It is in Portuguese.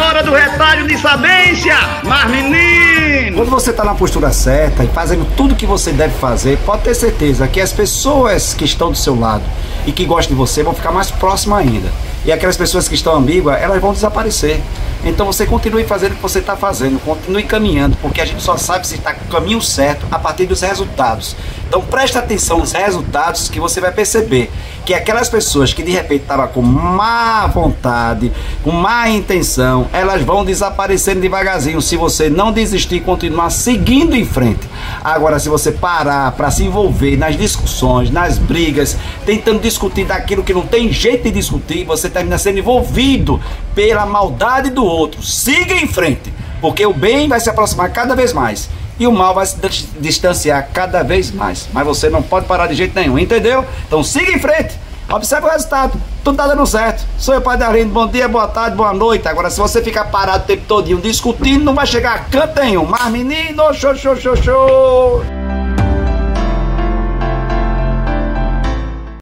hora do retalho de sabência, mas menino! Quando você está na postura certa e fazendo tudo que você deve fazer, pode ter certeza que as pessoas que estão do seu lado e que gostam de você vão ficar mais próximas ainda. E aquelas pessoas que estão ambíguas, elas vão desaparecer. Então você continue fazendo o que você está fazendo, continue caminhando, porque a gente só sabe se está caminho certo a partir dos resultados. Então preste atenção nos resultados que você vai perceber que aquelas pessoas que de repente estavam com má vontade, com má intenção, elas vão desaparecendo devagarzinho se você não desistir e continuar seguindo em frente. Agora, se você parar para se envolver nas discussões, nas brigas, tentando discutir daquilo que não tem jeito de discutir, você termina sendo envolvido pela maldade do outro. Siga em frente, porque o bem vai se aproximar cada vez mais e o mal vai se distanciar cada vez mais. Mas você não pode parar de jeito nenhum, entendeu? Então siga em frente. Observe o resultado. Tudo tá dando certo. Sou eu, Padre Arlindo. Bom dia, boa tarde, boa noite. Agora, se você ficar parado o tempo todinho discutindo, não vai chegar a canto nenhum. Mas, menino, show, show, show, show.